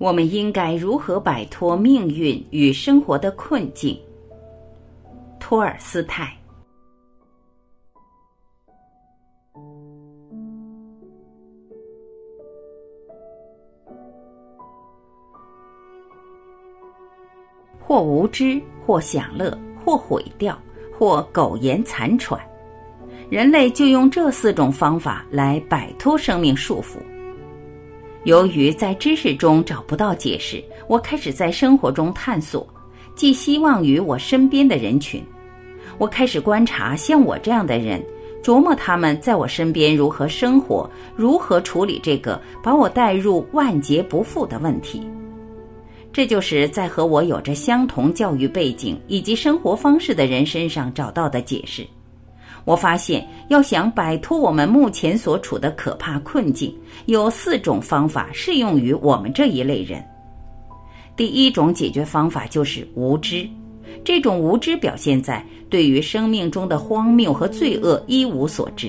我们应该如何摆脱命运与生活的困境？托尔斯泰。或无知，或享乐，或毁掉，或苟延残喘，人类就用这四种方法来摆脱生命束缚。由于在知识中找不到解释，我开始在生活中探索，寄希望于我身边的人群。我开始观察像我这样的人，琢磨他们在我身边如何生活，如何处理这个把我带入万劫不复的问题。这就是在和我有着相同教育背景以及生活方式的人身上找到的解释。我发现，要想摆脱我们目前所处的可怕困境，有四种方法适用于我们这一类人。第一种解决方法就是无知，这种无知表现在对于生命中的荒谬和罪恶一无所知。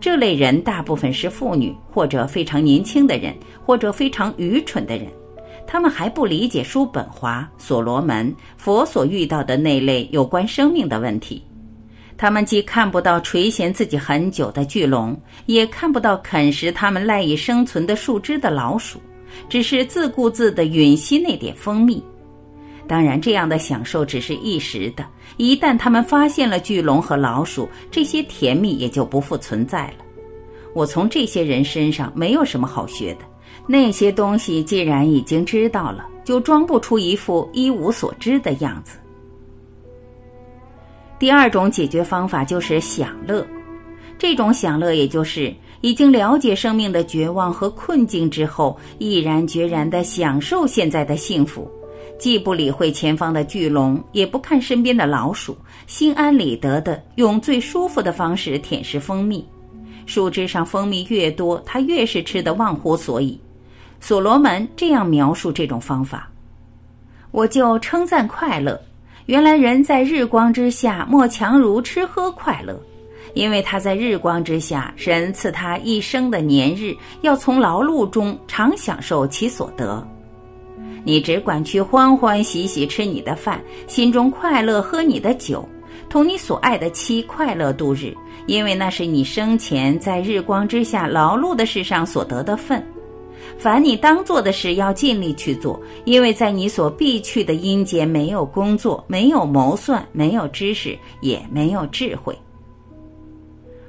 这类人大部分是妇女，或者非常年轻的人，或者非常愚蠢的人。他们还不理解叔本华、所罗门、佛所遇到的那类有关生命的问题。他们既看不到垂涎自己很久的巨龙，也看不到啃食他们赖以生存的树枝的老鼠，只是自顾自地吮吸那点蜂蜜。当然，这样的享受只是一时的。一旦他们发现了巨龙和老鼠，这些甜蜜也就不复存在了。我从这些人身上没有什么好学的。那些东西既然已经知道了，就装不出一副一无所知的样子。第二种解决方法就是享乐，这种享乐也就是已经了解生命的绝望和困境之后，毅然决然地享受现在的幸福，既不理会前方的巨龙，也不看身边的老鼠，心安理得地用最舒服的方式舔舐蜂蜜。树枝上蜂蜜越多，他越是吃得忘乎所以。所罗门这样描述这种方法，我就称赞快乐。原来人在日光之下，莫强如吃喝快乐，因为他在日光之下，神赐他一生的年日，要从劳碌中常享受其所得。你只管去欢欢喜喜吃你的饭，心中快乐喝你的酒，同你所爱的妻快乐度日，因为那是你生前在日光之下劳碌的事上所得的份。凡你当做的事，要尽力去做，因为在你所必去的阴间，没有工作，没有谋算，没有知识，也没有智慧。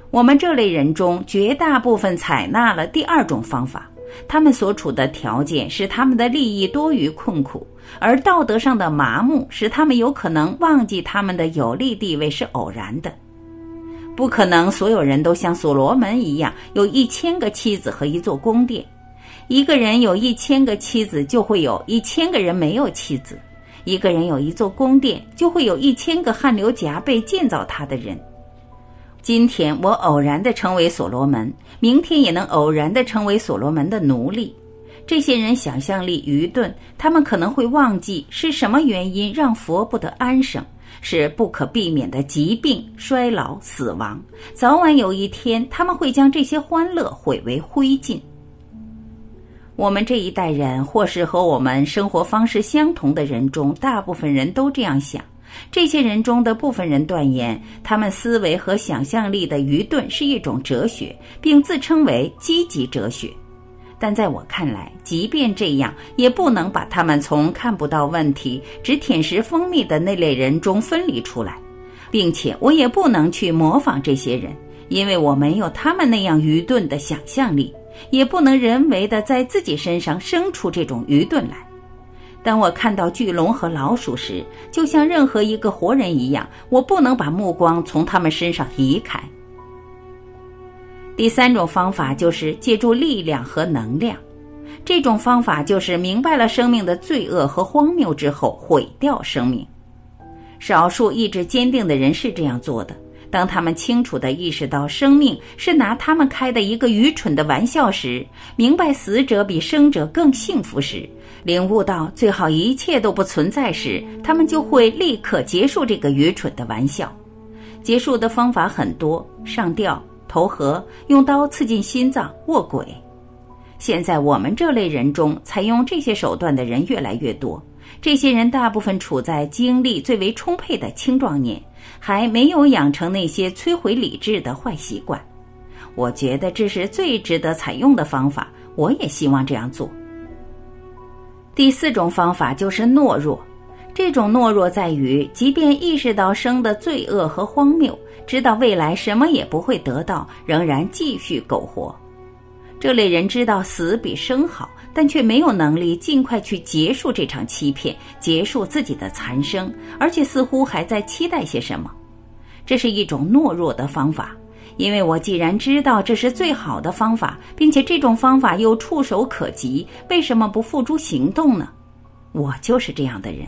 我们这类人中，绝大部分采纳了第二种方法，他们所处的条件使他们的利益多于困苦，而道德上的麻木使他们有可能忘记他们的有利地位是偶然的。不可能所有人都像所罗门一样，有一千个妻子和一座宫殿。一个人有一千个妻子，就会有一千个人没有妻子；一个人有一座宫殿，就会有一千个汗流浃背建造他的人。今天我偶然的成为所罗门，明天也能偶然的成为所罗门的奴隶。这些人想象力愚钝，他们可能会忘记是什么原因让佛不得安生，是不可避免的疾病、衰老、死亡。早晚有一天，他们会将这些欢乐毁为灰烬。我们这一代人，或是和我们生活方式相同的人中，大部分人都这样想。这些人中的部分人断言，他们思维和想象力的愚钝是一种哲学，并自称为积极哲学。但在我看来，即便这样，也不能把他们从看不到问题、只舔食蜂蜜的那类人中分离出来，并且我也不能去模仿这些人，因为我没有他们那样愚钝的想象力。也不能人为的在自己身上生出这种愚钝来。当我看到巨龙和老鼠时，就像任何一个活人一样，我不能把目光从他们身上移开。第三种方法就是借助力量和能量，这种方法就是明白了生命的罪恶和荒谬之后毁掉生命。少数意志坚定的人是这样做的。当他们清楚地意识到生命是拿他们开的一个愚蠢的玩笑时，明白死者比生者更幸福时，领悟到最好一切都不存在时，他们就会立刻结束这个愚蠢的玩笑。结束的方法很多：上吊、投河、用刀刺进心脏、卧轨。现在我们这类人中，采用这些手段的人越来越多。这些人大部分处在精力最为充沛的青壮年，还没有养成那些摧毁理智的坏习惯。我觉得这是最值得采用的方法，我也希望这样做。第四种方法就是懦弱，这种懦弱在于，即便意识到生的罪恶和荒谬，知道未来什么也不会得到，仍然继续苟活。这类人知道死比生好，但却没有能力尽快去结束这场欺骗，结束自己的残生，而且似乎还在期待些什么。这是一种懦弱的方法，因为我既然知道这是最好的方法，并且这种方法又触手可及，为什么不付诸行动呢？我就是这样的人。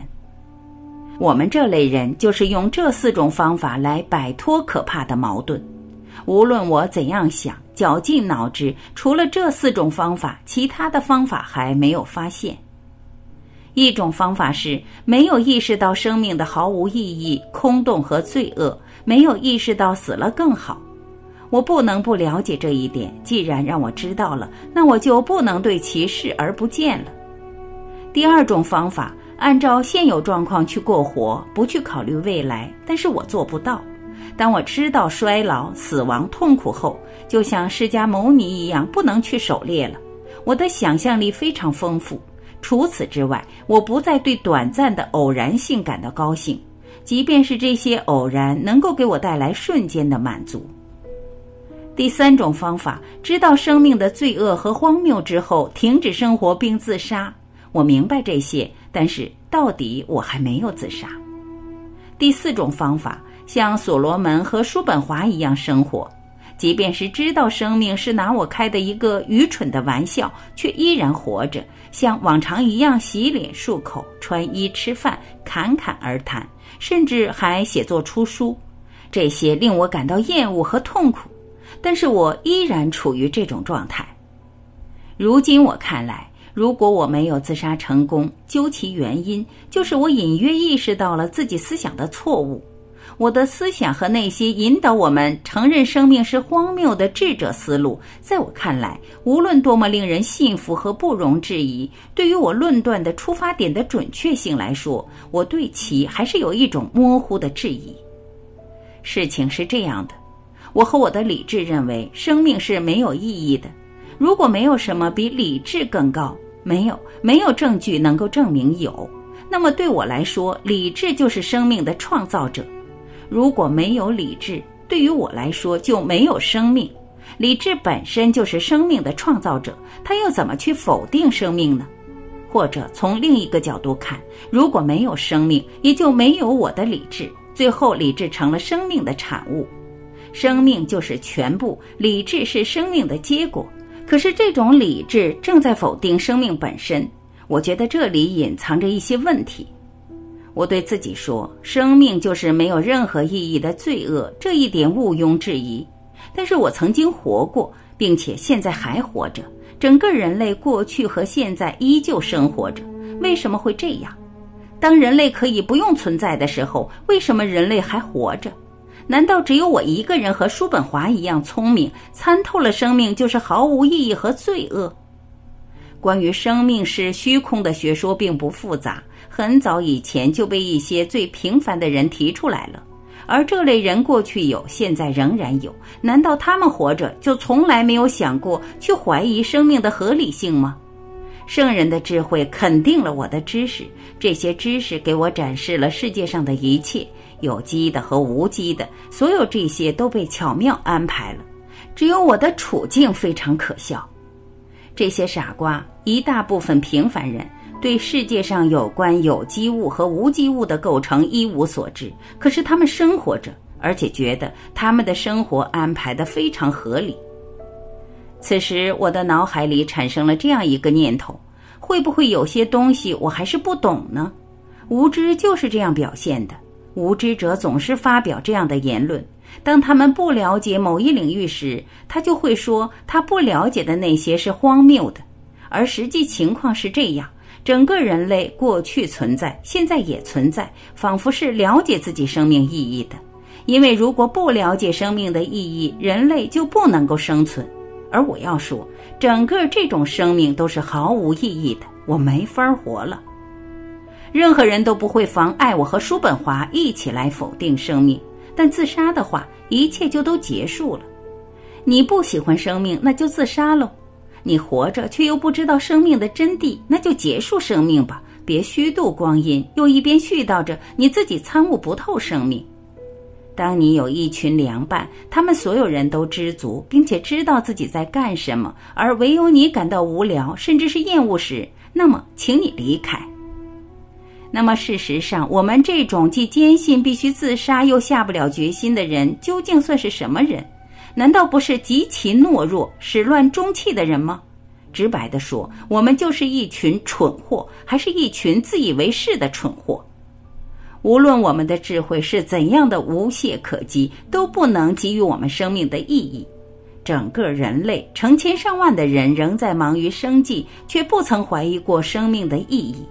我们这类人就是用这四种方法来摆脱可怕的矛盾。无论我怎样想，绞尽脑汁，除了这四种方法，其他的方法还没有发现。一种方法是没有意识到生命的毫无意义、空洞和罪恶，没有意识到死了更好。我不能不了解这一点。既然让我知道了，那我就不能对其视而不见了。第二种方法，按照现有状况去过活，不去考虑未来，但是我做不到。当我知道衰老、死亡、痛苦后，就像释迦牟尼一样，不能去狩猎了。我的想象力非常丰富。除此之外，我不再对短暂的偶然性感到高兴，即便是这些偶然能够给我带来瞬间的满足。第三种方法，知道生命的罪恶和荒谬之后，停止生活并自杀。我明白这些，但是到底我还没有自杀。第四种方法。像所罗门和叔本华一样生活，即便是知道生命是拿我开的一个愚蠢的玩笑，却依然活着，像往常一样洗脸漱口、穿衣吃饭、侃侃而谈，甚至还写作出书。这些令我感到厌恶和痛苦，但是我依然处于这种状态。如今我看来，如果我没有自杀成功，究其原因，就是我隐约意识到了自己思想的错误。我的思想和那些引导我们承认生命是荒谬的智者思路，在我看来，无论多么令人信服和不容置疑，对于我论断的出发点的准确性来说，我对其还是有一种模糊的质疑。事情是这样的，我和我的理智认为生命是没有意义的。如果没有什么比理智更高，没有没有证据能够证明有，那么对我来说，理智就是生命的创造者。如果没有理智，对于我来说就没有生命。理智本身就是生命的创造者，他又怎么去否定生命呢？或者从另一个角度看，如果没有生命，也就没有我的理智。最后，理智成了生命的产物，生命就是全部，理智是生命的结果。可是这种理智正在否定生命本身，我觉得这里隐藏着一些问题。我对自己说：“生命就是没有任何意义的罪恶，这一点毋庸置疑。”但是我曾经活过，并且现在还活着。整个人类过去和现在依旧生活着。为什么会这样？当人类可以不用存在的时候，为什么人类还活着？难道只有我一个人和叔本华一样聪明，参透了生命就是毫无意义和罪恶？关于生命是虚空的学说并不复杂。很早以前就被一些最平凡的人提出来了，而这类人过去有，现在仍然有。难道他们活着就从来没有想过去怀疑生命的合理性吗？圣人的智慧肯定了我的知识，这些知识给我展示了世界上的一切，有机的和无机的，所有这些都被巧妙安排了。只有我的处境非常可笑。这些傻瓜，一大部分平凡人。对世界上有关有机物和无机物的构成一无所知，可是他们生活着，而且觉得他们的生活安排的非常合理。此时，我的脑海里产生了这样一个念头：会不会有些东西我还是不懂呢？无知就是这样表现的。无知者总是发表这样的言论：当他们不了解某一领域时，他就会说他不了解的那些是荒谬的，而实际情况是这样。整个人类过去存在，现在也存在，仿佛是了解自己生命意义的。因为如果不了解生命的意义，人类就不能够生存。而我要说，整个这种生命都是毫无意义的，我没法活了。任何人都不会妨碍我和叔本华一起来否定生命，但自杀的话，一切就都结束了。你不喜欢生命，那就自杀喽。你活着却又不知道生命的真谛，那就结束生命吧，别虚度光阴，又一边絮叨着你自己参悟不透生命。当你有一群良伴，他们所有人都知足，并且知道自己在干什么，而唯有你感到无聊，甚至是厌恶时，那么，请你离开。那么，事实上，我们这种既坚信必须自杀又下不了决心的人，究竟算是什么人？难道不是极其懦弱、始乱终弃的人吗？直白地说，我们就是一群蠢货，还是一群自以为是的蠢货。无论我们的智慧是怎样的无懈可击，都不能给予我们生命的意义。整个人类成千上万的人仍在忙于生计，却不曾怀疑过生命的意义。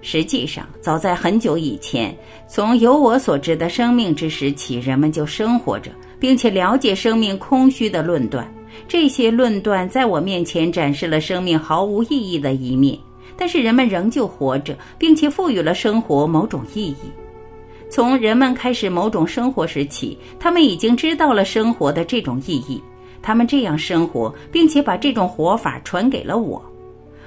实际上，早在很久以前，从有我所知的生命之时起，人们就生活着。并且了解生命空虚的论断，这些论断在我面前展示了生命毫无意义的一面。但是人们仍旧活着，并且赋予了生活某种意义。从人们开始某种生活时起，他们已经知道了生活的这种意义。他们这样生活，并且把这种活法传给了我。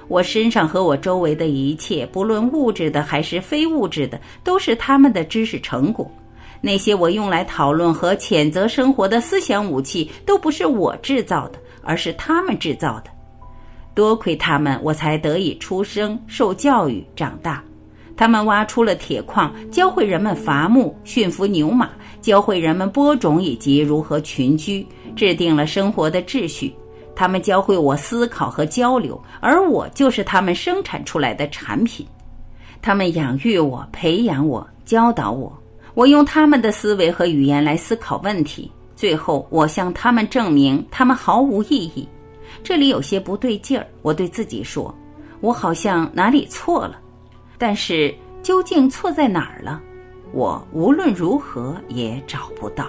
我身上和我周围的一切，不论物质的还是非物质的，都是他们的知识成果。那些我用来讨论和谴责生活的思想武器，都不是我制造的，而是他们制造的。多亏他们，我才得以出生、受教育、长大。他们挖出了铁矿，教会人们伐木、驯服牛马，教会人们播种以及如何群居，制定了生活的秩序。他们教会我思考和交流，而我就是他们生产出来的产品。他们养育我、培养我、教导我。我用他们的思维和语言来思考问题，最后我向他们证明他们毫无意义。这里有些不对劲儿，我对自己说，我好像哪里错了。但是究竟错在哪儿了？我无论如何也找不到。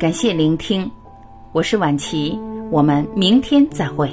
感谢聆听，我是晚琪，我们明天再会。